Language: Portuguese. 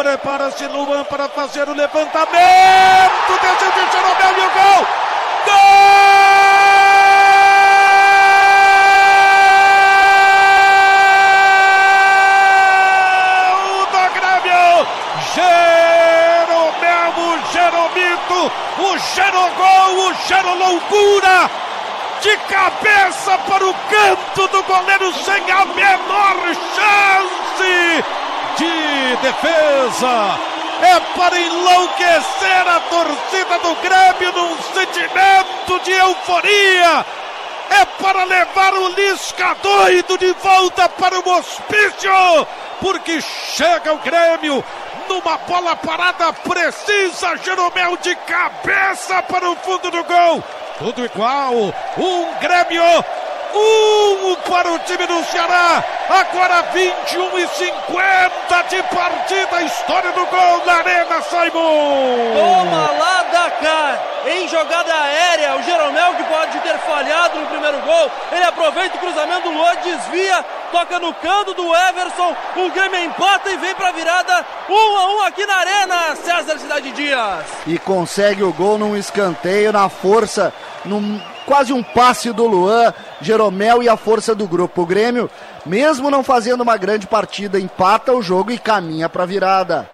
Prepara-se Luan para fazer o levantamento. Desceu de Jeromel e o gol. Gol Jeromito, o Gerogol, o Geroloucura de cabeça para o canto do goleiro sem a menor chance de defesa. É para enlouquecer a torcida do Grêmio num sentimento de euforia. É para levar o Lisca doido de volta para o hospício. Porque chega o Grêmio numa bola parada precisa. Jeromel de cabeça para o fundo do gol. Tudo igual. Um Grêmio um para o time do Ceará. Agora 21 e 50 de partida. História do gol na Arena, Simon. Toma lá da cá. Em jogada aérea, o Jeromel que pode ter falhado no primeiro gol. Ele aproveita o cruzamento do Luan, desvia, toca no canto do Everson. O Grêmio empata e vem para virada. Um a um aqui na Arena, César Cidade Dias. E consegue o gol num escanteio na força, num quase um passe do Luan, Jeromel e a força do grupo. O Grêmio, mesmo não fazendo uma grande partida, empata o jogo e caminha para a virada.